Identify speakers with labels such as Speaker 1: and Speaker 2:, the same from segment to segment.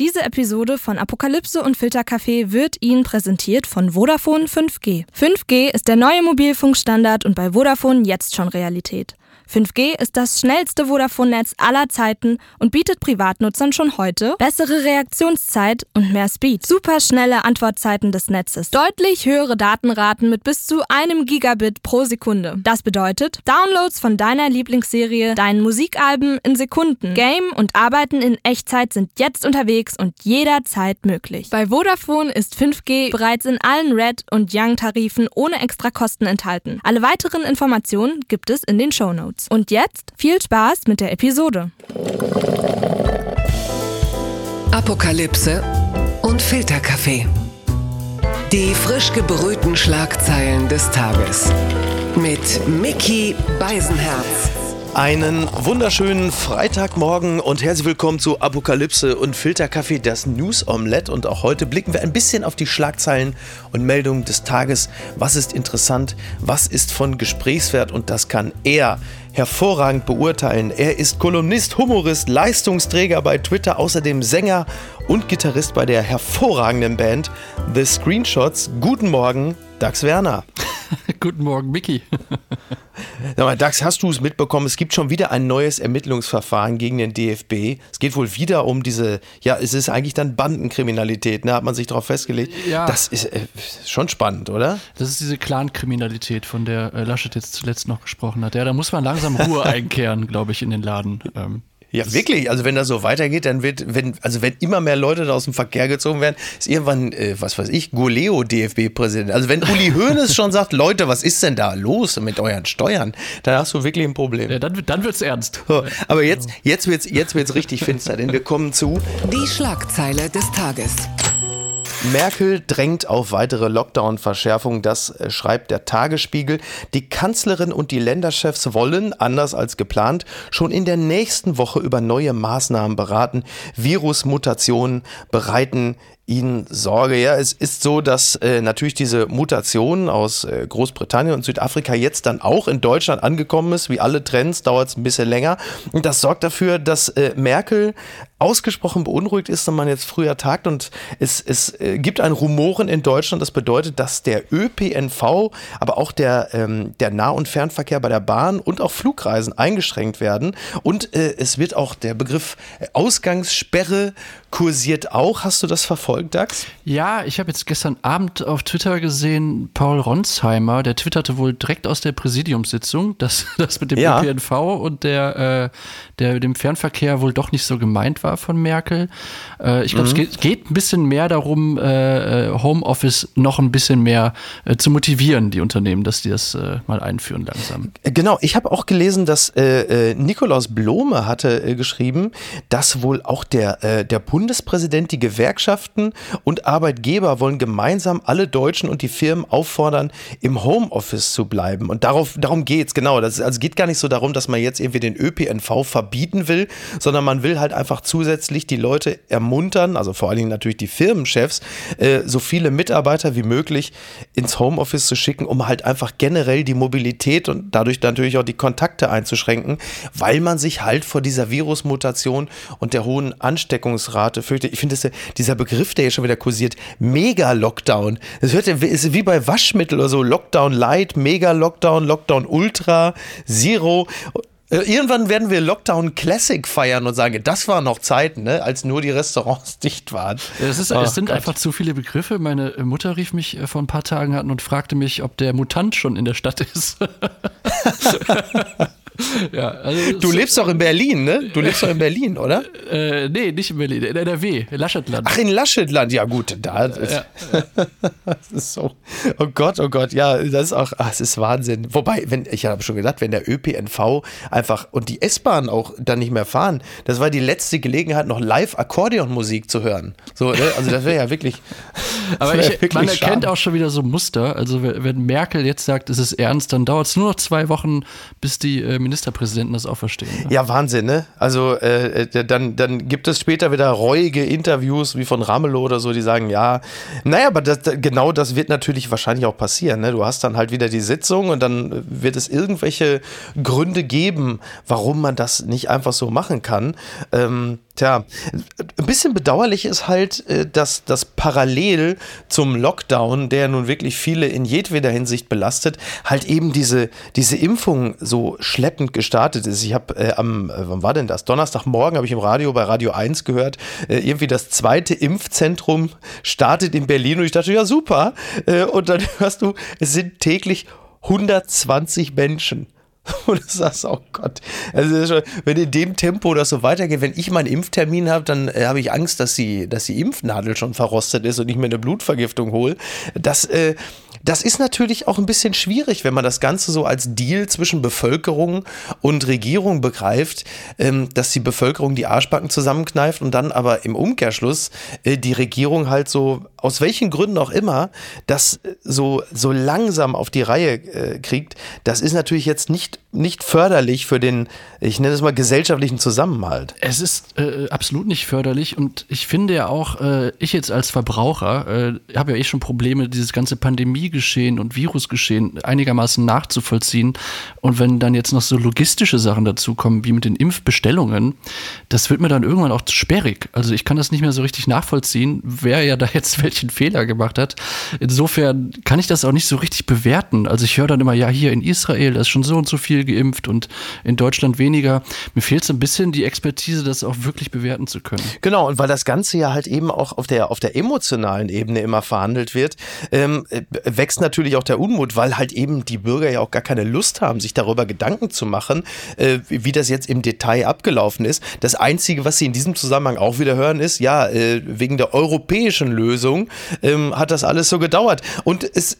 Speaker 1: Diese Episode von Apokalypse und Filtercafé wird Ihnen präsentiert von Vodafone 5G. 5G ist der neue Mobilfunkstandard und bei Vodafone jetzt schon Realität. 5G ist das schnellste Vodafone-Netz aller Zeiten und bietet Privatnutzern schon heute bessere Reaktionszeit und mehr Speed, superschnelle Antwortzeiten des Netzes, deutlich höhere Datenraten mit bis zu einem Gigabit pro Sekunde. Das bedeutet Downloads von deiner Lieblingsserie, deinen Musikalben in Sekunden. Game und Arbeiten in Echtzeit sind jetzt unterwegs und jederzeit möglich. Bei Vodafone ist 5G bereits in allen Red und Young Tarifen ohne extra Kosten enthalten. Alle weiteren Informationen gibt es in den Show Notes. Und jetzt viel Spaß mit der Episode.
Speaker 2: Apokalypse und Filterkaffee. Die frisch gebrühten Schlagzeilen des Tages. Mit Mickey Beisenherz.
Speaker 3: Einen wunderschönen Freitagmorgen und herzlich willkommen zu Apokalypse und Filterkaffee, das News Omelette. Und auch heute blicken wir ein bisschen auf die Schlagzeilen und Meldungen des Tages. Was ist interessant? Was ist von Gesprächswert? Und das kann er hervorragend beurteilen. Er ist Kolumnist, Humorist, Leistungsträger bei Twitter, außerdem Sänger und Gitarrist bei der hervorragenden Band The Screenshots. Guten Morgen, Dax Werner.
Speaker 4: Guten Morgen, Mickey.
Speaker 3: Sag mal, Dax, hast du es mitbekommen? Es gibt schon wieder ein neues Ermittlungsverfahren gegen den DFB. Es geht wohl wieder um diese, ja, es ist eigentlich dann Bandenkriminalität, ne? Hat man sich darauf festgelegt.
Speaker 4: Ja.
Speaker 3: Das ist äh, schon spannend, oder?
Speaker 4: Das ist diese Clan-Kriminalität, von der äh, Laschet jetzt zuletzt noch gesprochen hat. Ja, da muss man langsam Ruhe einkehren, glaube ich, in den Laden. Ähm,
Speaker 3: Ja, wirklich. Also wenn das so weitergeht, dann wird, wenn, also wenn immer mehr Leute da aus dem Verkehr gezogen werden, ist irgendwann, äh, was weiß ich, Goleo DFB-Präsident. Also wenn Uli Hoeneß schon sagt, Leute, was ist denn da los mit euren Steuern, dann hast du wirklich ein Problem.
Speaker 4: ja, dann, dann wird's ernst.
Speaker 3: So, aber jetzt, jetzt wird's, jetzt wird's richtig finster, denn wir kommen zu
Speaker 2: Die Schlagzeile des Tages.
Speaker 3: Merkel drängt auf weitere Lockdown-Verschärfungen, das äh, schreibt der Tagesspiegel. Die Kanzlerin und die Länderchefs wollen, anders als geplant, schon in der nächsten Woche über neue Maßnahmen beraten. Virusmutationen bereiten ihnen Sorge. Ja, es ist so, dass äh, natürlich diese Mutation aus äh, Großbritannien und Südafrika jetzt dann auch in Deutschland angekommen ist. Wie alle Trends dauert es ein bisschen länger. Und das sorgt dafür, dass äh, Merkel ausgesprochen beunruhigt ist, wenn man jetzt früher tagt. Und es, es äh, gibt ein Rumoren in Deutschland. Das bedeutet, dass der ÖPNV, aber auch der, ähm, der Nah- und Fernverkehr bei der Bahn und auch Flugreisen eingeschränkt werden. Und äh, es wird auch der Begriff Ausgangssperre kursiert auch. Hast du das verfolgt, Dax?
Speaker 4: Ja, ich habe jetzt gestern Abend auf Twitter gesehen, Paul Ronsheimer, der twitterte wohl direkt aus der Präsidiumssitzung, dass das mit dem
Speaker 3: Ja.
Speaker 4: ÖPNV und der, äh, der dem Fernverkehr wohl doch nicht so gemeint war von Merkel. Äh, ich glaube, es geht, geht ein bisschen mehr darum, äh, äh, Homeoffice noch ein bisschen mehr äh, zu motivieren, die Unternehmen, dass die das äh, mal einführen langsam.
Speaker 3: Genau, ich habe auch gelesen, dass Nikolaus Blome hatte geschrieben, dass wohl auch der, der Bundespräsident, die Gewerkschaften und Arbeitgeber wollen gemeinsam alle Deutschen und die Firmen auffordern, im Homeoffice zu bleiben. Und darauf, darum geht's genau. Das, also geht gar nicht so darum, dass man jetzt irgendwie den ÖPNV verbieten will, sondern man will halt einfach zusätzlich die Leute ermuntern, also vor allen Dingen natürlich die Firmenchefs, äh, so viele Mitarbeiter wie möglich ins Homeoffice zu schicken, um halt einfach generell die Mobilität und dadurch natürlich auch die Kontakte einzuschränken, weil man sich halt vor dieser Virusmutation und der hohen Ansteckungsrate fürchtet. Ich finde, ja- dieser Begriff, der hier schon wieder kursiert, Mega-Lockdown. Das hört ja, ist wie bei Waschmittel oder so, Lockdown Light, Mega-Lockdown, Lockdown Ultra, Zero. Irgendwann werden wir Lockdown Classic feiern und sagen, das waren noch Zeiten, ne, als nur die Restaurants dicht waren.
Speaker 4: Es, ist,
Speaker 3: Oh
Speaker 4: es sind
Speaker 3: Gott.
Speaker 4: einfach zu viele Begriffe. Meine Mutter rief mich äh, vor ein paar Tagen an und fragte mich, ob der Mutant schon in der Stadt ist. ja, also
Speaker 3: Du lebst doch in Berlin, ne? Du lebst doch in Berlin, oder?
Speaker 4: Äh, nee, nicht in Berlin, in NRW, Laschetland.
Speaker 3: Ach, in Laschetland, ja gut, da ist, das ist so. Oh Gott, oh Gott, ja, das ist auch, ach, es ist Wahnsinn. Wobei, wenn ich habe schon gedacht, wenn der ÖPNV einfach und die S-Bahn auch dann nicht mehr fahren, das war die letzte Gelegenheit, noch live Akkordeonmusik zu hören. So, ne? also das wäre ja wirklich.
Speaker 4: Aber ich, man erkennt
Speaker 3: schade.
Speaker 4: auch schon wieder so Muster. Also wenn wenn Merkel jetzt sagt, es ist ernst, dann dauert es nur noch zwei Wochen, bis die äh, Ministerpräsidenten das auch verstehen. ne?
Speaker 3: Ja, Wahnsinn, ne? Also äh, äh, dann, dann gibt es später wieder reuige Interviews wie von Ramelow oder so, die sagen, ja, naja, aber das, genau das wird natürlich wahrscheinlich auch passieren. Ne? Du hast dann halt wieder die Sitzung und dann wird es irgendwelche Gründe geben, warum man das nicht einfach so machen kann. Ähm, Tja, ein bisschen bedauerlich ist halt, äh, dass das parallel zum Lockdown, der nun wirklich viele in jedweder Hinsicht belastet, halt eben diese, diese Impfung so schleppend gestartet ist. Ich habe äh, am, äh, wann war denn das? Donnerstagmorgen habe ich im Radio bei Radio 1 gehört, äh, irgendwie das zweite Impfzentrum startet in Berlin und ich dachte, ja super. Äh, und dann hörst du, es sind täglich 120 Menschen. Und du sagst, oh Gott, also schon, wenn in dem Tempo das so weitergeht, wenn ich meinen Impftermin habe, dann äh, habe ich Angst, dass die, dass die Impfnadel schon verrostet ist und ich mir eine Blutvergiftung hole. Das, äh, das ist natürlich auch ein bisschen schwierig, wenn man das Ganze so als Deal zwischen Bevölkerung und Regierung begreift, ähm, dass die Bevölkerung die Arschbacken zusammenkneift und dann aber im Umkehrschluss äh, die Regierung halt so, aus welchen Gründen auch immer, das so, so langsam auf die Reihe äh, kriegt. Das ist natürlich jetzt nicht, nicht förderlich für den, ich nenne es mal, gesellschaftlichen Zusammenhalt.
Speaker 4: Es ist äh, absolut nicht förderlich und ich finde ja auch, äh, ich jetzt als Verbraucher äh, habe ja eh schon Probleme, dieses ganze Pandemie Pandemiegeschehen und Virusgeschehen einigermaßen nachzuvollziehen. Und wenn dann jetzt noch so logistische Sachen dazukommen, wie mit den Impfbestellungen, das wird mir dann irgendwann auch zu sperrig. Also ich kann das nicht mehr so richtig nachvollziehen, wer ja da jetzt welchen Fehler gemacht hat. Insofern kann ich das auch nicht so richtig bewerten. Also ich höre dann immer, ja, hier in Israel ist schon so und so viel geimpft und in Deutschland weniger. Mir fehlt so ein bisschen die Expertise, das auch wirklich bewerten zu können.
Speaker 3: Genau, und weil das Ganze ja halt eben auch auf der, auf der emotionalen Ebene immer verhandelt wird, ähm, wächst natürlich auch der Unmut, weil halt eben die Bürger ja auch gar keine Lust haben, sich darüber Gedanken zu machen, äh, wie das jetzt im Detail abgelaufen ist. Das Einzige, was sie in diesem Zusammenhang auch wieder hören, ist, ja, äh, wegen der europäischen Lösung ähm, hat das alles so gedauert. Und es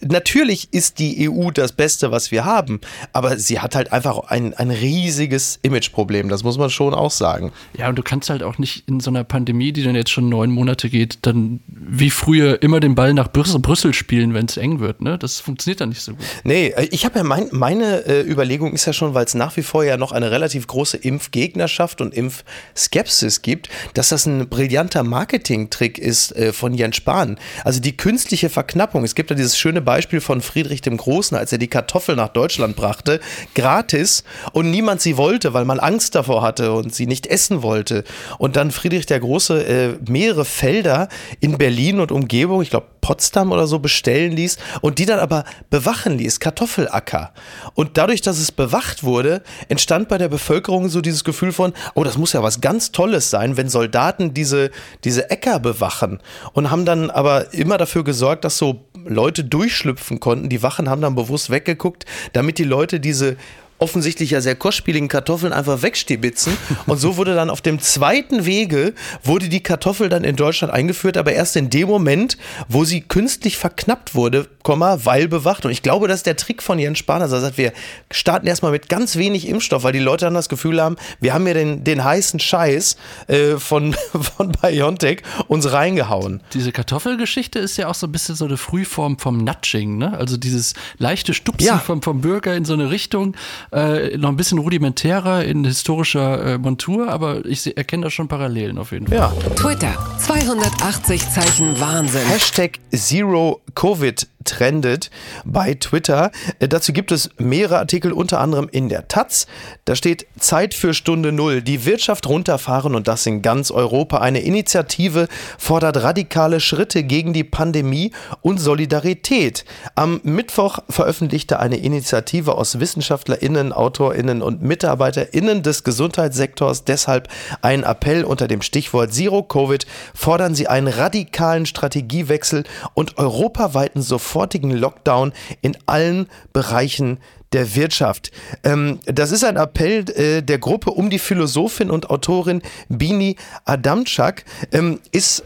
Speaker 3: natürlich ist die EU das Beste, was wir haben, aber sie hat halt einfach ein, ein riesiges Imageproblem, das muss man schon auch sagen.
Speaker 4: Ja, und du kannst halt auch nicht in so einer Pandemie, die dann jetzt schon neun Monate geht, dann wie früher immer den Ball nach Brüssel, Brüssel spielen, wenn es eng wird. Ne? Das funktioniert dann nicht so gut.
Speaker 3: Nee, äh, ich habe ja mein, meine äh, Überlegung ist ja schon, weil es nach wie vor ja noch eine relativ große Impfgegnerschaft und Impfskepsis gibt, dass das ein brillanter Marketingtrick ist äh, von Jens Spahn. Also die künstliche Verknappung. Es gibt ja dieses schöne schöne Beispiel von Friedrich dem Großen, als er die Kartoffel nach Deutschland brachte, gratis und niemand sie wollte, weil man Angst davor hatte und sie nicht essen wollte. Und dann Friedrich der Große äh, mehrere Felder in Berlin und Umgebung, ich glaube Potsdam oder so bestellen ließ und die dann aber bewachen ließ, Kartoffelacker. Und dadurch, dass es bewacht wurde, entstand bei der Bevölkerung so dieses Gefühl von, oh, das muss ja was ganz Tolles sein, wenn Soldaten diese, diese Äcker bewachen. Und haben dann aber immer dafür gesorgt, dass so Leute durchschlüpfen konnten. Die Wachen haben dann bewusst weggeguckt, damit die Leute diese offensichtlich ja sehr kostspieligen Kartoffeln einfach wegstibitzen. Und so wurde dann auf dem zweiten Wege, wurde die Kartoffel dann in Deutschland eingeführt, aber erst in dem Moment, wo sie künstlich verknappt wurde, weil bewacht. Und ich glaube, das ist der Trick von Jens Spahn. Also er sagt, wir starten erstmal mit ganz wenig Impfstoff, weil die Leute dann das Gefühl haben, wir haben ja den, den heißen Scheiß äh, von, von BioNTech uns reingehauen.
Speaker 4: Diese Kartoffelgeschichte ist ja auch so ein bisschen so eine Frühform vom Nudging, ne? Also dieses leichte Stupsen ja. vom, vom Bürger in so eine Richtung äh, noch ein bisschen rudimentärer in historischer äh, Montur, aber ich erkenne da schon Parallelen auf jeden Fall.
Speaker 2: Ja. Twitter, 280 Zeichen Wahnsinn.
Speaker 3: Hashtag Zero Covid trendet bei Twitter. Äh, dazu gibt es mehrere Artikel, unter anderem in der Taz. Da steht Zeit für Stunde Null. Die Wirtschaft runterfahren und das in ganz Europa. Eine Initiative fordert radikale Schritte gegen die Pandemie und Solidarität. Am Mittwoch veröffentlichte eine Initiative aus WissenschaftlerInnen, AutorInnen und MitarbeiterInnen des Gesundheitssektors deshalb einen Appell unter dem Stichwort Zero Covid. Fordern sie einen radikalen Strategiewechsel und europaweiten Sofort sofortigen Lockdown in allen Bereichen der Wirtschaft. Ähm, das ist ein Appell äh, der Gruppe um die Philosophin und Autorin Bini Adamczak. Ähm, ist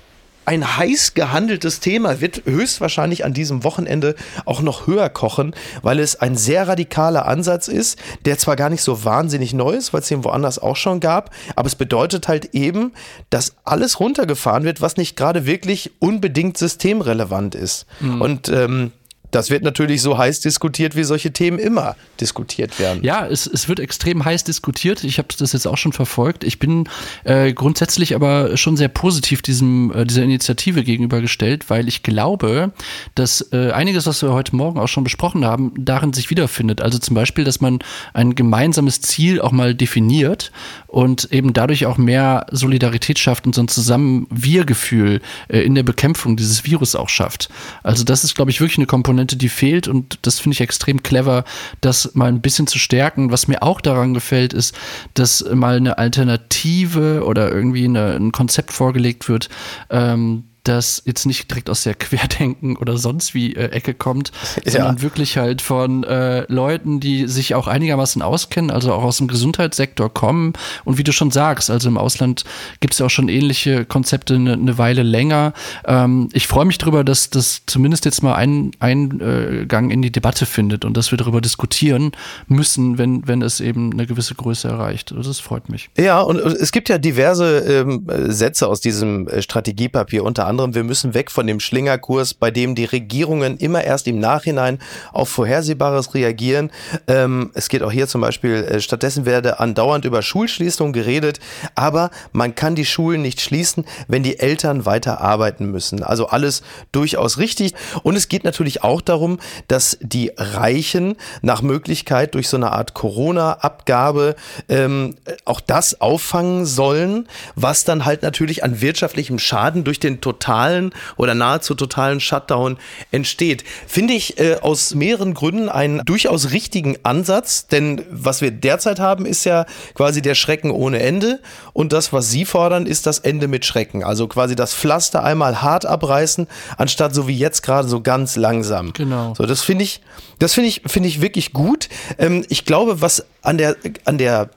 Speaker 3: ein heiß gehandeltes Thema, wird höchstwahrscheinlich an diesem Wochenende auch noch höher kochen, weil es ein sehr radikaler Ansatz ist, der zwar gar nicht so wahnsinnig neu ist, weil es den woanders auch schon gab, aber es bedeutet halt eben, dass alles runtergefahren wird, was nicht gerade wirklich unbedingt systemrelevant ist. Mhm. Und ähm, das wird natürlich so heiß diskutiert, wie solche Themen immer diskutiert werden.
Speaker 4: Ja, es, es wird extrem heiß diskutiert. Ich habe das jetzt auch schon verfolgt. Ich bin äh, grundsätzlich aber schon sehr positiv diesem, äh, dieser Initiative gegenübergestellt, weil ich glaube, dass äh, einiges, was wir heute Morgen auch schon besprochen haben, darin sich wiederfindet. Also zum Beispiel, dass man ein gemeinsames Ziel auch mal definiert und eben dadurch auch mehr Solidarität schafft und so ein Zusammen-Wir-Gefühl äh, in der Bekämpfung dieses Virus auch schafft. Also das ist, glaube ich, wirklich eine Komponente, die fehlt und das finde ich extrem clever, das mal ein bisschen zu stärken. Was mir auch daran gefällt, ist, dass mal eine Alternative oder irgendwie eine, ein Konzept vorgelegt wird, ähm, das jetzt nicht direkt aus der Querdenken oder sonst wie äh, Ecke kommt, ja. sondern wirklich halt von äh, Leuten, die sich auch einigermaßen auskennen, also auch aus dem Gesundheitssektor kommen. Und wie du schon sagst, also im Ausland gibt es ja auch schon ähnliche Konzepte eine, eine Weile länger. Ähm, ich freue mich darüber, dass das zumindest jetzt mal einen Eingang in die Debatte findet und dass wir darüber diskutieren müssen, wenn, wenn es eben eine gewisse Größe erreicht. Also das freut mich.
Speaker 3: Ja, und es gibt ja diverse ähm, Sätze aus diesem äh, Strategiepapier, unter anderem anderem, wir müssen weg von dem Schlingerkurs, bei dem die Regierungen immer erst im Nachhinein auf Vorhersehbares reagieren. Ähm, es geht auch hier zum Beispiel, äh, stattdessen werde andauernd über Schulschließung geredet, aber man kann die Schulen nicht schließen, wenn die Eltern weiter arbeiten müssen. Also alles durchaus richtig. Und es geht natürlich auch darum, dass die Reichen nach Möglichkeit durch so eine Art Corona-Abgabe ähm, auch das auffangen sollen, was dann halt natürlich an wirtschaftlichem Schaden durch den total totalen oder nahezu totalen Shutdown entsteht. Finde ich äh, aus mehreren Gründen einen durchaus richtigen Ansatz, denn was wir derzeit haben, ist ja quasi der Schrecken ohne Ende und das, was Sie fordern, ist das Ende mit Schrecken. Also quasi das Pflaster einmal hart abreißen, anstatt so wie jetzt gerade so ganz langsam.
Speaker 4: Genau.
Speaker 3: So, das finde ich, das finde ich, finde ich wirklich gut. Ähm, ich glaube, was an der, an der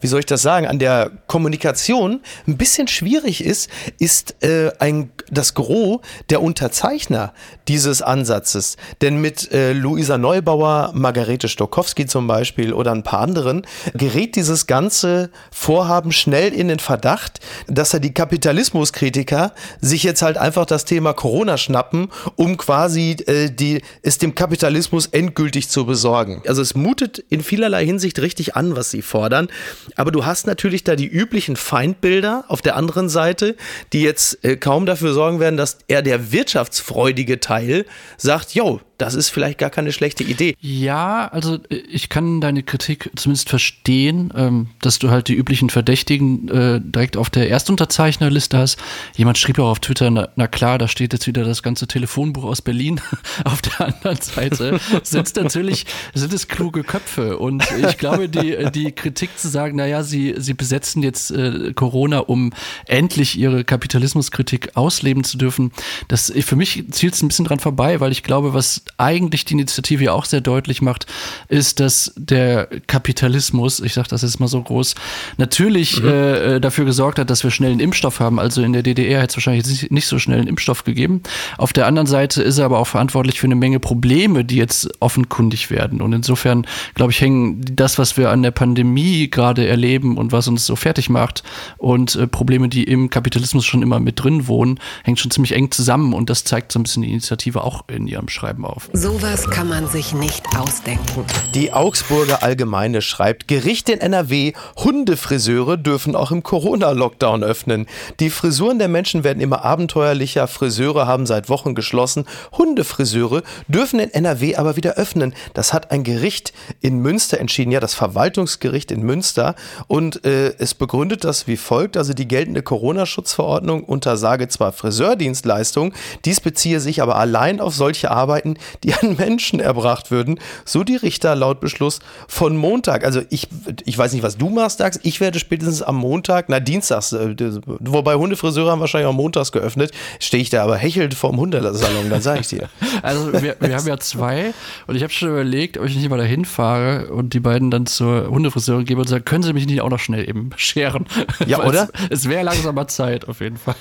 Speaker 3: wie soll ich das sagen, an der Kommunikation ein bisschen schwierig ist, ist äh, ein, das Gros der Unterzeichner dieses Ansatzes. Denn mit äh, Luisa Neubauer, Margarete Stokowski zum Beispiel oder ein paar anderen gerät dieses ganze Vorhaben schnell in den Verdacht, dass er die Kapitalismuskritiker sich jetzt halt einfach das Thema Corona schnappen, um quasi äh, die, es dem Kapitalismus endgültig zu besorgen. Also es mutet in vielerlei Hinsicht richtig an, was sie fordern. Aber du hast natürlich da die üblichen Feindbilder auf der anderen Seite, die jetzt äh, kaum dafür sorgen werden, dass er der wirtschaftsfreudige Teil sagt, yo, das ist vielleicht gar keine schlechte Idee.
Speaker 4: Ja, also äh, ich kann deine Kritik zumindest verstehen, ähm, dass du halt die üblichen Verdächtigen äh, direkt auf der Erstunterzeichnerliste hast. Jemand schrieb auch auf Twitter, na, na, klar, da steht jetzt wieder das ganze Telefonbuch aus Berlin. auf der anderen Seite sind natürlich, sind es kluge Köpfe. Und ich glaube, die, die Kritik zu sagen, naja, sie, sie besetzen jetzt äh, Corona, um endlich ihre Kapitalismuskritik ausleben zu dürfen, das für mich zielt es ein bisschen dran vorbei, weil ich glaube, was eigentlich die Initiative ja auch sehr deutlich macht, ist, dass der Kapitalismus, ich sage das jetzt mal so groß, natürlich mhm. äh, äh dafür gesorgt hat, dass wir schnell einen Impfstoff haben. Also in der DDR hätte es wahrscheinlich nicht so schnell einen Impfstoff gegeben. Auf der anderen Seite ist er aber auch verantwortlich für eine Menge Probleme, die jetzt offenkundig werden. Und insofern, glaube ich, hängen das, was wir an der Pandemie gerade erleben und was uns so fertig macht und äh, Probleme, die im Kapitalismus schon immer mit drin wohnen, hängt schon ziemlich eng zusammen. Und das zeigt so ein bisschen die Initiative auch in ihrem Schreiben auf
Speaker 2: auf. Sowas kann man sich nicht ausdenken.
Speaker 3: Die Augsburger Allgemeine schreibt, Gericht in NRW, Hundefriseure dürfen auch im Corona-Lockdown öffnen. Die Frisuren der Menschen werden immer abenteuerlicher, Friseure haben seit Wochen geschlossen. Hundefriseure dürfen in NRW aber wieder öffnen. Das hat ein Gericht in Münster entschieden, ja, das Verwaltungsgericht in Münster. Und äh, es begründet das wie folgt, also die geltende Corona-Schutzverordnung untersage zwar Friseurdienstleistungen, dies beziehe sich aber allein auf solche Arbeiten, die an Menschen erbracht würden, so die Richter laut Beschluss von Montag. Also ich, ich weiß nicht, was du machst, Dax. Ich werde spätestens am Montag, na Dienstags, äh, wobei Hundefriseure haben wahrscheinlich auch montags geöffnet, stehe ich da aber hechelnd vorm Hundesalon, dann sage ich dir.
Speaker 4: Also wir, wir haben ja zwei und ich habe schon überlegt, ob ich nicht mal dahin fahre und die beiden dann zur Hundefriseurin gebe und sage, können Sie mich nicht auch noch schnell eben scheren?
Speaker 3: Ja, oder?
Speaker 4: Es, es wäre langsamer Zeit auf jeden Fall.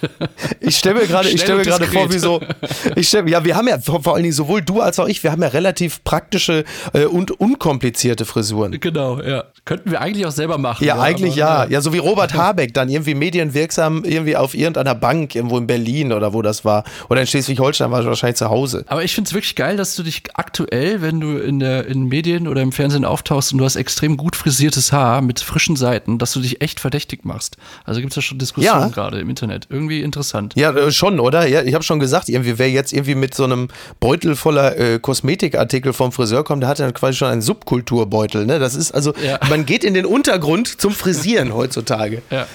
Speaker 3: Ich stelle mir gerade, mir gerade vor, wie so, ich stell, ja, wir haben ja vor, vor allen Dingen sowohl du du als auch ich, wir haben ja relativ praktische äh, und unkomplizierte Frisuren.
Speaker 4: Genau, ja. Könnten wir eigentlich auch selber machen.
Speaker 3: Ja, ja eigentlich ja. ja. Ja, so wie Robert Habeck dann irgendwie medienwirksam irgendwie auf irgendeiner Bank irgendwo in Berlin oder wo das war. Oder in Schleswig-Holstein war wahrscheinlich zu Hause.
Speaker 4: Aber ich finde es wirklich geil, dass du dich aktuell, wenn du in der in Medien oder im Fernsehen auftauchst und du hast extrem gut frisiertes Haar mit frischen Seiten, dass du dich echt verdächtig machst. Also gibt es ja schon Diskussionen ja. gerade im Internet. Irgendwie interessant.
Speaker 3: Ja, äh, schon, oder? Ja, ich habe schon gesagt, irgendwie wer jetzt irgendwie mit so einem Beutel voller äh, Kosmetikartikel vom Friseur kommt, der hat dann quasi schon einen Subkulturbeutel. Ne? Das ist also, ja. man geht in den Untergrund zum Frisieren heutzutage. Ja.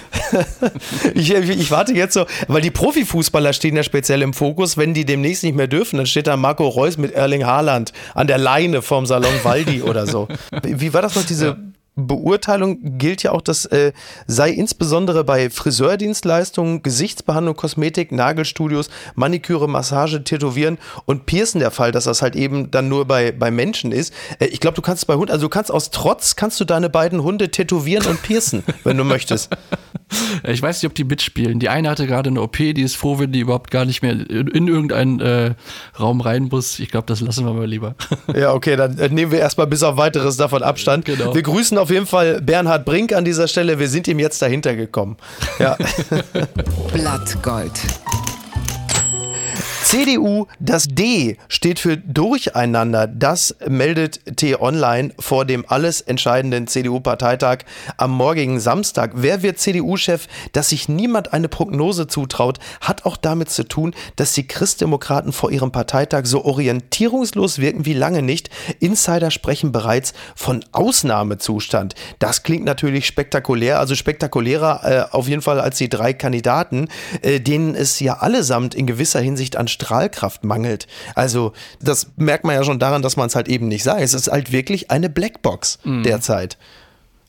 Speaker 3: ich, ich, warte jetzt so, weil die Profifußballer stehen ja speziell im Fokus, wenn die demnächst nicht mehr dürfen, dann steht da Marco Reus mit Erling Haaland an der Leine vorm Salon Waldi oder so. Wie war das noch, diese Beurteilung gilt ja auch, das äh, sei insbesondere bei Friseurdienstleistungen, Gesichtsbehandlung, Kosmetik, Nagelstudios, Maniküre, Massage, Tätowieren und Piercen der Fall, dass das halt eben dann nur bei, bei Menschen ist. Äh, ich glaube, du kannst bei Hunden, also du kannst aus Trotz, kannst du deine beiden Hunde tätowieren und piercen, wenn du möchtest.
Speaker 4: Ich weiß nicht, ob die mitspielen. Die eine hatte gerade eine OP, die ist froh, wenn die überhaupt gar nicht mehr in, in irgendeinen äh, Raum rein muss. Ich glaube, das lassen wir mal lieber.
Speaker 3: Ja, okay, dann äh, nehmen wir erstmal bis auf weiteres davon Abstand. Genau. Wir grüßen auf jeden Fall Bernhard Brink an dieser Stelle. Wir sind ihm jetzt dahinter gekommen. Ja.
Speaker 2: Blattgold.
Speaker 3: CDU, das D steht für Durcheinander. Das meldet T-Online vor dem alles entscheidenden CDU-Parteitag am morgigen Samstag. Wer wird CDU-Chef? Dass sich niemand eine Prognose zutraut, hat auch damit zu tun, dass die Christdemokraten vor ihrem Parteitag so orientierungslos wirken wie lange nicht. Insider sprechen bereits von Ausnahmezustand. Das klingt natürlich spektakulär, also spektakulärer äh, auf jeden Fall als die drei Kandidaten, äh, denen es ja allesamt in gewisser Hinsicht an Strahlkraft mangelt. Also das merkt man ja schon daran, dass man es halt eben nicht sagt. Es ist halt wirklich eine Blackbox mhm. derzeit.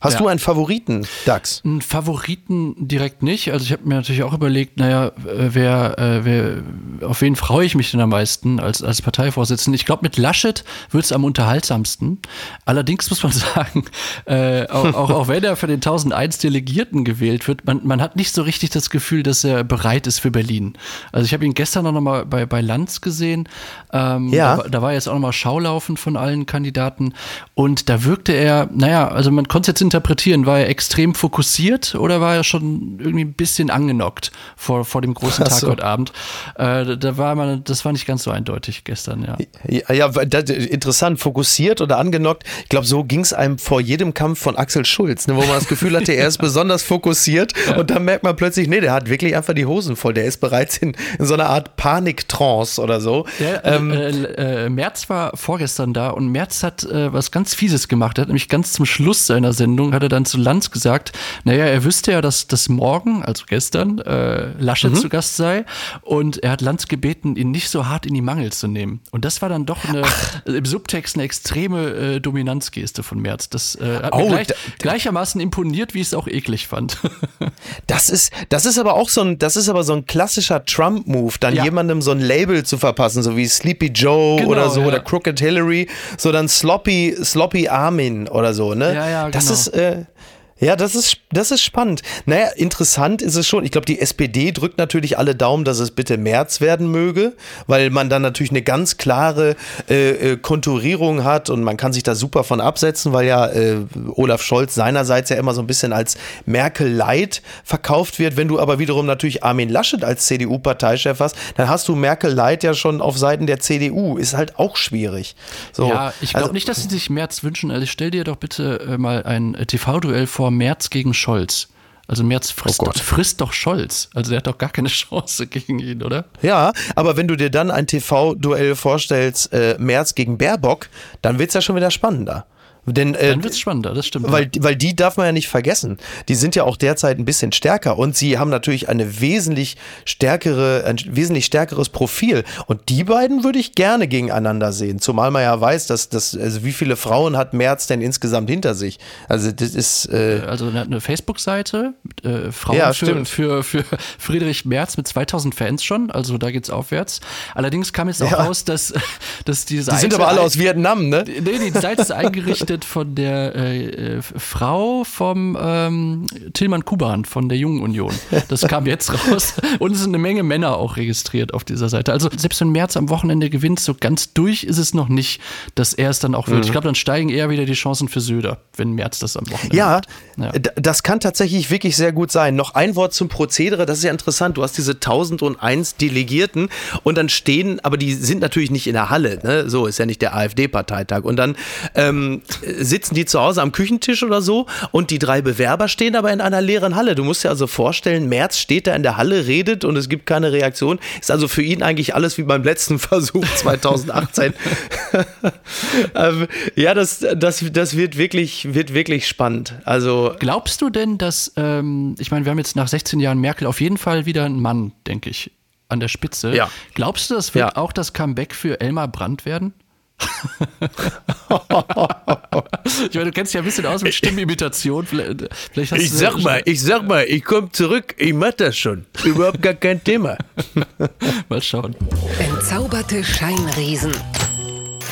Speaker 3: Hast ja. du einen Favoriten, Dax?
Speaker 4: Einen Favoriten direkt nicht. Also ich habe mir natürlich auch überlegt, naja, wer, äh, wer, auf wen freue ich mich denn am meisten als, als Parteivorsitzender? Ich glaube, mit Laschet wird es am unterhaltsamsten. Allerdings muss man sagen, äh, auch, auch, auch, wenn er für den 1001 Delegierten gewählt wird, man, man hat nicht so richtig das Gefühl, dass er bereit ist für Berlin. Also ich habe ihn gestern noch mal bei, bei Lanz gesehen. Ähm, ja. Da, da war jetzt auch noch mal Schaulaufen von allen Kandidaten. Und da wirkte er, naja, also man konnte es jetzt interpretieren? War er extrem fokussiert oder war er schon irgendwie ein bisschen angenockt vor, vor dem großen Tag so. heute Abend? Äh, da war man, das war nicht ganz so eindeutig gestern, ja.
Speaker 3: Ja, ja das, interessant, fokussiert oder angenockt. Ich glaube, so ging es einem vor jedem Kampf von Axel Schulz, ne, wo man das Gefühl hatte, er ist besonders fokussiert ja. und dann merkt man plötzlich, nee, der hat wirklich einfach die Hosen voll. Der ist bereits in, in so einer Art Paniktrance oder so.
Speaker 4: Der, äh, ähm, äh, äh, Merz war vorgestern da und Merz hat äh, was ganz Fieses gemacht. Er hat nämlich ganz zum Schluss seiner Sendung Sendung hat er dann zu Lanz gesagt, naja, er wüsste ja, dass das morgen, also gestern, äh, Laschet mhm. zu Gast sei. Und er hat Lanz gebeten, ihn nicht so hart in die Mangel zu nehmen. Und das war dann doch eine, im Subtext eine extreme äh, Dominanzgeste von Merz. Das äh, hat oh, gleich, gleichermaßen imponiert, wie ich es auch eklig fand.
Speaker 3: das ist, das ist aber auch so ein, das ist aber so ein klassischer Trump-Move, dann ja. jemandem so ein Label zu verpassen, so wie Sleepy Joe genau, oder so ja. oder Crooked Hillary, so dann Sloppy, Sloppy Armin oder so, ne?
Speaker 4: Ja, ja, genau.
Speaker 3: Das ist, äh, ja, das ist, das ist spannend. Naja, interessant ist es schon. Ich glaube, die SPD drückt natürlich alle Daumen, dass es bitte März werden möge, weil man dann natürlich eine ganz klare äh, äh, Konturierung hat und man kann sich da super von absetzen, weil ja äh, Olaf Scholz seinerseits ja immer so ein bisschen als Merkel-Light verkauft wird. Wenn du aber wiederum natürlich Armin Laschet als CDU-Parteichef hast, dann hast du Merkel-Light ja schon auf Seiten der CDU. Ist halt auch schwierig.
Speaker 4: So, ja, ich glaube also, nicht, dass sie sich März wünschen. Also stell dir doch bitte äh, mal ein TV-Duell vor vor Merz gegen Scholz. Also Merz frisst, oh frisst, doch Scholz. Also er hat doch gar keine Chance gegen ihn, oder?
Speaker 3: Ja, aber wenn du dir dann ein TV-Duell vorstellst, äh, Merz gegen Baerbock, dann wird es ja schon wieder spannender. Denn,
Speaker 4: äh, Dann wird es spannender, das stimmt.
Speaker 3: Weil, ja. weil die darf man ja nicht vergessen. Die sind ja auch derzeit ein bisschen stärker und sie haben natürlich eine wesentlich stärkere, ein wesentlich stärkeres Profil. Und die beiden würde ich gerne gegeneinander sehen. Zumal man ja weiß, dass, dass also wie viele Frauen hat Merz denn insgesamt hinter sich? Also das ist. Äh,
Speaker 4: also eine Facebook-Seite, äh, Frauen ja, für, für, für Friedrich Merz mit 2000 Fans schon. Also da geht's aufwärts. Allerdings kam jetzt auch ja. raus, dass, dass diese
Speaker 3: Die sind aber alle aus Vietnam, ne?
Speaker 4: Nee, die Seite ist eingerichtet registriert von der äh, Frau vom ähm, Tillmann Kuban von der Jungen Union. Das kam jetzt raus. Und es sind eine Menge Männer auch registriert auf dieser Seite. Also selbst wenn März am Wochenende gewinnt, so ganz durch ist es noch nicht, dass er es dann auch wird. Mhm. Ich glaube, dann steigen eher wieder die Chancen für Söder, wenn März das am Wochenende
Speaker 3: ja, ja, das kann tatsächlich wirklich sehr gut sein. Noch ein Wort zum Prozedere, das ist ja interessant. Du hast diese 1001 Delegierten und dann stehen, aber die sind natürlich nicht in der Halle. Ne? So ist ja nicht der AfD-Parteitag. Und dann ähm, sitzen die zu Hause am Küchentisch oder so und die drei Bewerber stehen aber in einer leeren Halle. Du musst dir also vorstellen, Merz steht da in der Halle, redet und es gibt keine Reaktion. Ist also für ihn eigentlich alles wie beim letzten Versuch 2018. ähm, ja, das, das, das wird wirklich, wird wirklich spannend. Also
Speaker 4: Glaubst du denn, dass, ähm, ich meine, wir haben jetzt nach 16 Jahren Merkel auf jeden Fall wieder einen Mann, denke ich, an der Spitze.
Speaker 3: Ja.
Speaker 4: Glaubst du, das wird ja. auch das Comeback für Elmar Brandt werden? ich meine, du kennst ja ein bisschen aus mit Stimmimitation. Vielleicht,
Speaker 3: vielleicht ich sag mal, ich sag mal, ich komme zurück, ich mach das schon. Überhaupt gar kein Thema.
Speaker 4: mal schauen.
Speaker 2: Entzauberte Scheinriesen.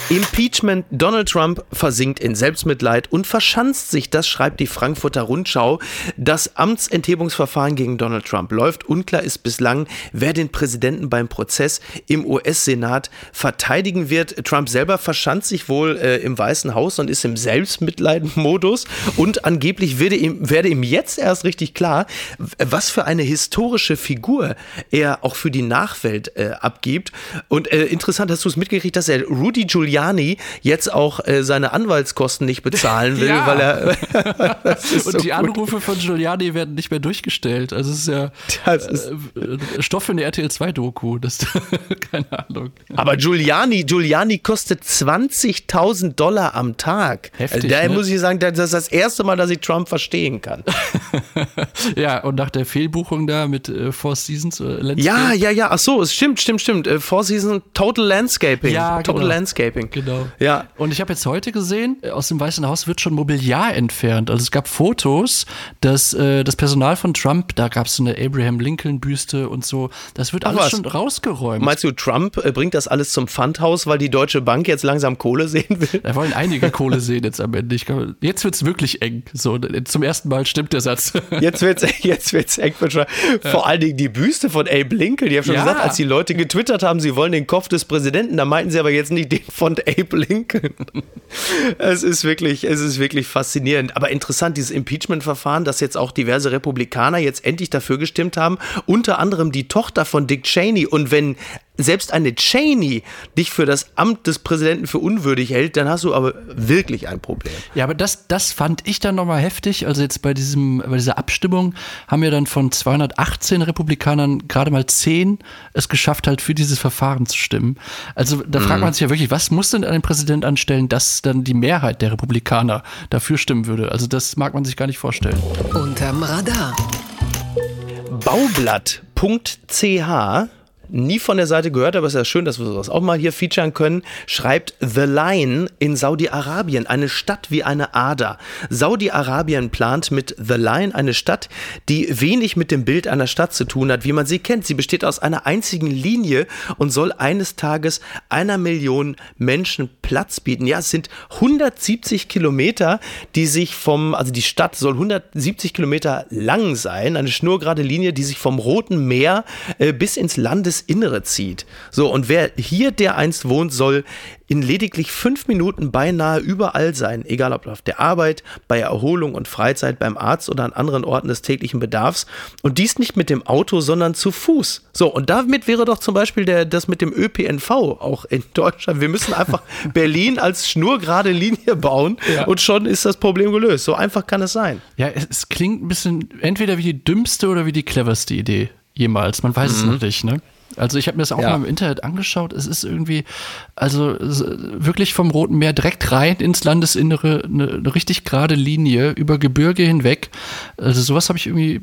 Speaker 3: Impeachment. Donald Trump versinkt in Selbstmitleid und verschanzt sich, das schreibt die Frankfurter Rundschau. Das Amtsenthebungsverfahren gegen Donald Trump läuft. Unklar ist bislang, wer den Präsidenten beim Prozess im US-Senat verteidigen wird. Trump selber verschanzt sich wohl äh, im Weißen Haus und ist im Selbstmitleid-Modus. Und angeblich werde ihm, werde ihm jetzt erst richtig klar, was für eine historische Figur er auch für die Nachwelt äh, abgibt. Und äh, interessant, hast du es mitgekriegt, dass er Rudy Giuliani Giuliani jetzt auch äh, seine Anwaltskosten nicht bezahlen will, ja. weil er.
Speaker 4: und so die Anrufe gut. von Giuliani werden nicht mehr durchgestellt. Also es ist ja das ist äh, Stoff für eine RTL 2 Doku. Das keine Ahnung.
Speaker 3: Aber Giuliani, Giuliani kostet 20.000 Dollar am Tag. Heftig, Daher ne? muss ich sagen, das ist das erste Mal, dass ich Trump verstehen kann.
Speaker 4: ja, und nach der Fehlbuchung da mit äh, Four Seasons äh,
Speaker 3: Landscape. Ja, ja, ja. Ach so, es stimmt, stimmt, stimmt. Äh, Four Seasons Total Landscaping. Ja, Total genau. Landscaping.
Speaker 4: Genau. Ja. Und ich habe jetzt heute gesehen, aus dem Weißen Haus wird schon Mobiliar entfernt. Also es gab Fotos, dass äh, das Personal von Trump, da gab es so eine Abraham Lincoln Büste und so, das wird Ach alles was? schon rausgeräumt.
Speaker 3: Meinst du, Trump äh, bringt das alles zum Pfandhaus, weil die Deutsche Bank jetzt langsam Kohle sehen will?
Speaker 4: Da wollen einige Kohle sehen jetzt am Ende. Glaub, jetzt wird es wirklich eng. So, zum ersten Mal stimmt der Satz.
Speaker 3: Jetzt wird es jetzt wird's eng. Vor ja. allen Dingen die Büste von Abe Lincoln. Die haben schon ja. gesagt, als die Leute getwittert haben, sie wollen den Kopf des Präsidenten, da meinten sie aber jetzt nicht den von Abe Lincoln. Es ist wirklich, es ist wirklich faszinierend. Aber interessant, dieses Impeachment-Verfahren, dass jetzt auch diverse Republikaner jetzt endlich dafür gestimmt haben, unter anderem die Tochter von Dick Cheney. Und wenn selbst eine Cheney dich für das Amt des Präsidenten für unwürdig hält, dann hast du aber wirklich ein Problem.
Speaker 4: Ja, aber das, das fand ich dann nochmal heftig. Also jetzt bei, diesem, bei dieser Abstimmung haben ja dann von 218 Republikanern gerade mal 10 es geschafft, halt für dieses Verfahren zu stimmen. Also da mhm. fragt man sich ja wirklich, was muss denn ein Präsident anstellen, dass dann die Mehrheit der Republikaner dafür stimmen würde? Also das mag man sich gar nicht vorstellen.
Speaker 2: Unterm Radar.
Speaker 3: Baublatt.ch nie von der Seite gehört, aber es ist ja schön, dass wir sowas auch mal hier featuren können, schreibt The Line in Saudi-Arabien, eine Stadt wie eine Ader. Saudi-Arabien plant mit The Line eine Stadt, die wenig mit dem Bild einer Stadt zu tun hat, wie man sie kennt. Sie besteht aus einer einzigen Linie und soll eines Tages einer Million Menschen Platz bieten. Ja, es sind 170 Kilometer, die sich vom, also die Stadt soll 170 Kilometer lang sein, eine schnurgerade Linie, die sich vom Roten Meer äh, bis ins Landes Innere zieht. So, und wer hier dereinst wohnt, soll in lediglich fünf Minuten beinahe überall sein, egal ob auf der Arbeit, bei Erholung und Freizeit, beim Arzt oder an anderen Orten des täglichen Bedarfs. Und dies nicht mit dem Auto, sondern zu Fuß. So, und damit wäre doch zum Beispiel der, das mit dem ÖPNV auch in Deutschland. Wir müssen einfach Berlin als schnurgerade Linie bauen ja. und schon ist das Problem gelöst. So einfach kann es sein.
Speaker 4: Ja, es klingt ein bisschen entweder wie die dümmste oder wie die cleverste Idee jemals. Man weiß mhm. es noch nicht, ne? Also ich habe mir das auch ja. mal im Internet angeschaut. Es ist irgendwie, also wirklich vom Roten Meer direkt rein ins Landesinnere, eine, eine richtig gerade Linie über Gebirge hinweg. Also sowas habe ich irgendwie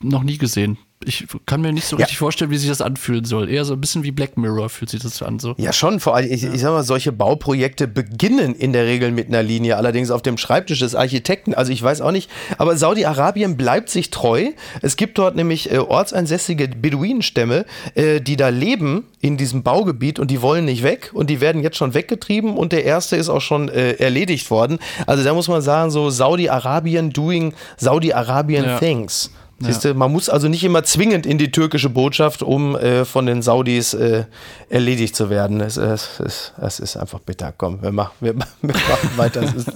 Speaker 4: noch nie gesehen. Ich kann mir nicht so richtig vorstellen, wie sich das anfühlen soll. Eher so ein bisschen wie Black Mirror fühlt sich das an. So.
Speaker 3: Ja, schon. Vor allem, ich, ich sag mal, solche Bauprojekte beginnen in der Regel mit einer Linie, allerdings auf dem Schreibtisch des Architekten. Also ich weiß auch nicht, aber Saudi-Arabien bleibt sich treu. Es gibt dort nämlich äh, ortsansässige Beduinenstämme, äh, die da leben in diesem Baugebiet und die wollen nicht weg und die werden jetzt schon weggetrieben und der erste ist auch schon äh, erledigt worden. Also da muss man sagen, so Saudi-Arabien doing Saudi-Arabien
Speaker 4: Ja.
Speaker 3: things. Siehst du, man muss also nicht immer zwingend in die türkische Botschaft, um äh, von den Saudis äh, erledigt zu werden. Es, es, es, es ist einfach bitter. Komm, wir machen, wir, wir machen weiter. Es ist,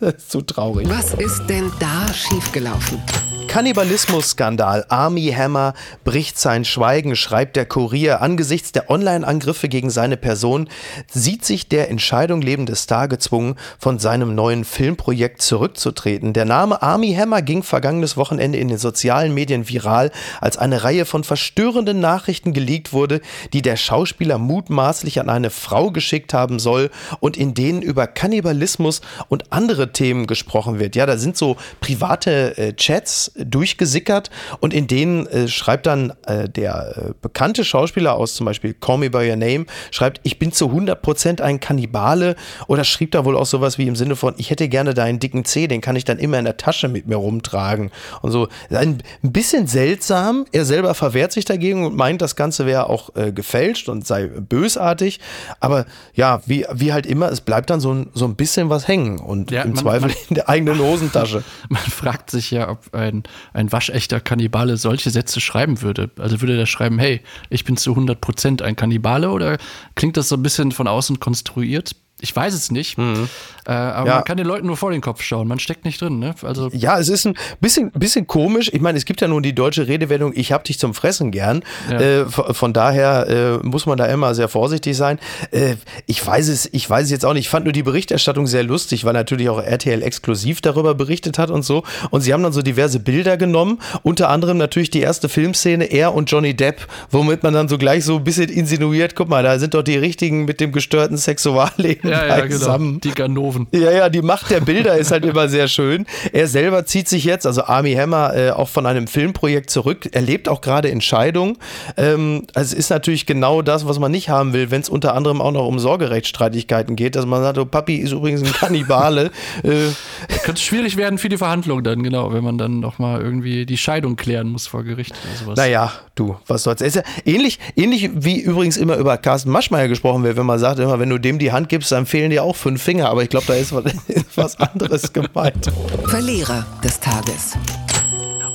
Speaker 3: es ist zu traurig.
Speaker 2: Was ist denn da schiefgelaufen?
Speaker 3: Kannibalismus-Skandal. Army Hammer bricht sein Schweigen, schreibt der Kurier. Angesichts der Online-Angriffe gegen seine Person sieht sich der Entscheidung lebende Star gezwungen, von seinem neuen Filmprojekt zurückzutreten. Der Name Army Hammer ging vergangenes Wochenende in den sozialen Medien viral, als eine Reihe von verstörenden Nachrichten geleakt wurde, die der Schauspieler mutmaßlich an eine Frau geschickt haben soll und in denen über Kannibalismus und andere Themen gesprochen wird. Ja, da sind so private äh, Chats durchgesickert und in denen äh, schreibt dann äh, der äh, bekannte Schauspieler aus zum Beispiel Call Me By Your Name, schreibt, ich bin zu 100% ein Kannibale oder schrieb da wohl auch sowas wie im Sinne von, ich hätte gerne deinen dicken Zeh, den kann ich dann immer in der Tasche mit mir rumtragen und so. Ein, bisschen seltsam, er selber verwehrt sich dagegen und meint, das Ganze wäre auch äh, gefälscht und sei bösartig, aber ja, wie, wie halt immer, es bleibt dann so ein, so ein bisschen was hängen und
Speaker 4: Ja,
Speaker 3: im
Speaker 4: man-
Speaker 3: Zweifel
Speaker 4: man-
Speaker 3: in der eigenen Hosentasche.
Speaker 4: Man fragt sich ja, ob ein, ein waschechter Kannibale solche Sätze schreiben würde. Also würde er schreiben, hey, ich bin zu 100% ein Kannibale oder klingt das so ein bisschen von außen konstruiert? Ich weiß es nicht. Äh, aber
Speaker 3: Mhm. Ja.
Speaker 4: man kann den Leuten nur vor den Kopf schauen. Man steckt nicht drin. Ne? Also
Speaker 3: Ja, es ist ein bisschen, bisschen komisch. Ich meine, es gibt ja nun die deutsche Redewendung, ich hab dich zum Fressen gern.
Speaker 4: Ja.
Speaker 3: Äh, von, von daher äh, muss man da immer sehr vorsichtig sein. Äh, ich weiß es, ich weiß es jetzt auch nicht. Ich fand nur die Berichterstattung sehr lustig, weil natürlich auch RTL exklusiv darüber berichtet hat und so. Und sie haben dann so diverse Bilder genommen, unter anderem natürlich die erste Filmszene, er und Johnny Depp, womit man dann so gleich so ein bisschen insinuiert, guck mal, da sind doch die richtigen mit dem gestörten Sexualleben
Speaker 4: ja, ja, genau. Die Ganoven.
Speaker 3: Ja, ja, die Macht der Bilder ist halt immer sehr schön. Er selber zieht sich jetzt, also Army Hammer, äh, auch von einem Filmprojekt zurück. Er lebt auch gerade in Scheidung. Ähm, also es ist natürlich genau das, was man nicht haben will, wenn es unter anderem auch noch um Sorgerechtsstreitigkeiten geht, dass man sagt, oh, Papi ist übrigens ein Kannibale. äh,
Speaker 4: Könnte schwierig werden für die Verhandlung dann, genau, wenn man dann noch mal irgendwie die Scheidung klären muss vor Gericht oder sowas.
Speaker 3: naja, du, was soll's. Ist ja ähnlich, ähnlich wie übrigens immer über Carsten Maschmeyer gesprochen wird, wenn man sagt, immer, wenn du dem die Hand gibst, dann fehlen dir auch fünf Finger. Aber ich glaube, da ist was anderes gemeint.
Speaker 2: Verlierer des Tages.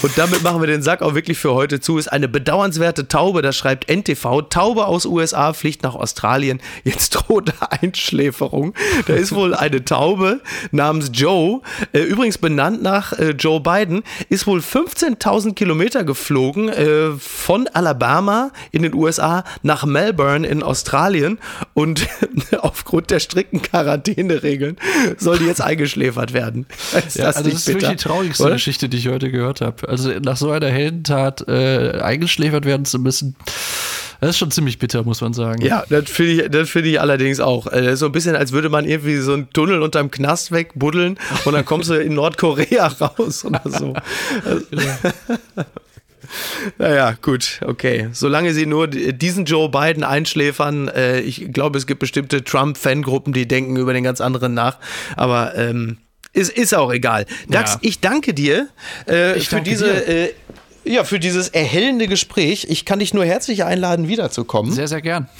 Speaker 3: Und damit machen wir den Sack auch wirklich für heute zu. Ist eine bedauernswerte Taube, das schreibt NTV. Taube aus USA fliegt nach Australien. Jetzt droht Einschläferung. Da ist wohl eine Taube namens Joe, äh, übrigens benannt nach äh, Joe Biden, ist wohl 15.000 Kilometer geflogen äh, von Alabama in den USA nach Melbourne in Australien. Und aufgrund der strikten Quarantäneregeln soll die jetzt eingeschläfert werden. Ist
Speaker 4: Ja, also das ist wirklich die traurigste
Speaker 3: oder?
Speaker 4: Geschichte, die ich heute gehört habe. Also nach so einer Heldentat äh, eingeschläfert werden zu müssen, das ist schon ziemlich bitter, muss man sagen.
Speaker 3: Ja, das finde ich, das finde ich allerdings auch. Äh, so ein bisschen, als würde man irgendwie so einen Tunnel unterm Knast wegbuddeln und dann kommst du in Nordkorea raus oder so. Naja, gut, okay. Solange sie nur diesen Joe Biden einschläfern, äh, ich glaube, es gibt bestimmte Trump-Fangruppen, die denken über den ganz anderen nach. Aber ähm, ist, ist auch egal. Dax,
Speaker 4: Ja.
Speaker 3: ich danke dir äh,
Speaker 4: Ich
Speaker 3: für
Speaker 4: danke
Speaker 3: diese.
Speaker 4: dir.
Speaker 3: Äh, ja, für dieses erhellende Gespräch. Ich kann dich nur herzlich einladen, wiederzukommen.
Speaker 4: Sehr, sehr gern.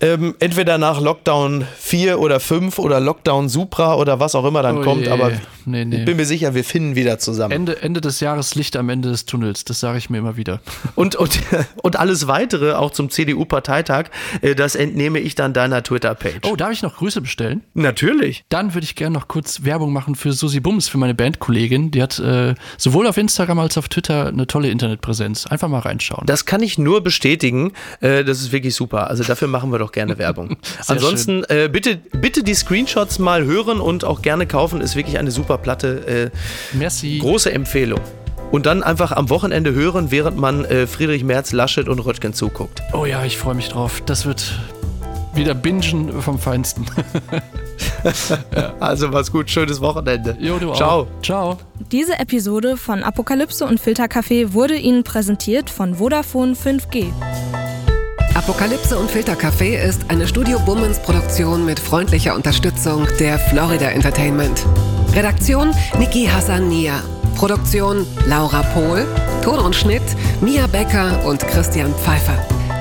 Speaker 3: Ähm, entweder nach Lockdown 4 oder 5 oder Lockdown Supra oder was auch immer dann
Speaker 4: Oh
Speaker 3: kommt,
Speaker 4: je.
Speaker 3: aber
Speaker 4: Nee, nee.
Speaker 3: ich bin mir sicher, wir finden wieder zusammen.
Speaker 4: Ende, Ende des Jahres Licht am Ende des Tunnels, das sage ich mir immer wieder.
Speaker 3: Und, und, und alles weitere, auch zum CDU-Parteitag, äh, das entnehme ich dann deiner Twitter-Page.
Speaker 4: Oh, darf ich noch Grüße bestellen?
Speaker 3: Natürlich.
Speaker 4: Dann würde ich gerne noch kurz Werbung machen für Susi Bums, für meine Bandkollegin. Die hat äh, sowohl auf Instagram als auf Twitter eine tolle Internetpräsenz. Einfach mal reinschauen.
Speaker 3: Das kann ich nur bestätigen. Äh, das ist wirklich super. Also dafür machen wir doch gerne Werbung. Ansonsten äh, bitte, bitte die Screenshots mal hören und auch gerne kaufen. Ist wirklich eine super Platte. Äh,
Speaker 4: Merci.
Speaker 3: große Empfehlung. Und dann einfach am Wochenende hören, während man äh, Friedrich Merz, Laschet und Röttgen zuguckt.
Speaker 4: Oh ja, ich freue mich drauf. Das wird wieder Bingen vom Feinsten.
Speaker 3: Also mach's gut, schönes Wochenende.
Speaker 4: Jo, du
Speaker 3: Ciao.
Speaker 4: auch. Ciao.
Speaker 1: Diese Episode von Apokalypse und Filterkaffee wurde Ihnen präsentiert von Vodafone 5G.
Speaker 2: Apokalypse und Filtercafé ist eine Studio Bummens Produktion mit freundlicher Unterstützung der Florida Entertainment. Redaktion Niki Hassania. Produktion Laura Pohl. Ton und Schnitt Mia Becker und Christian Pfeiffer.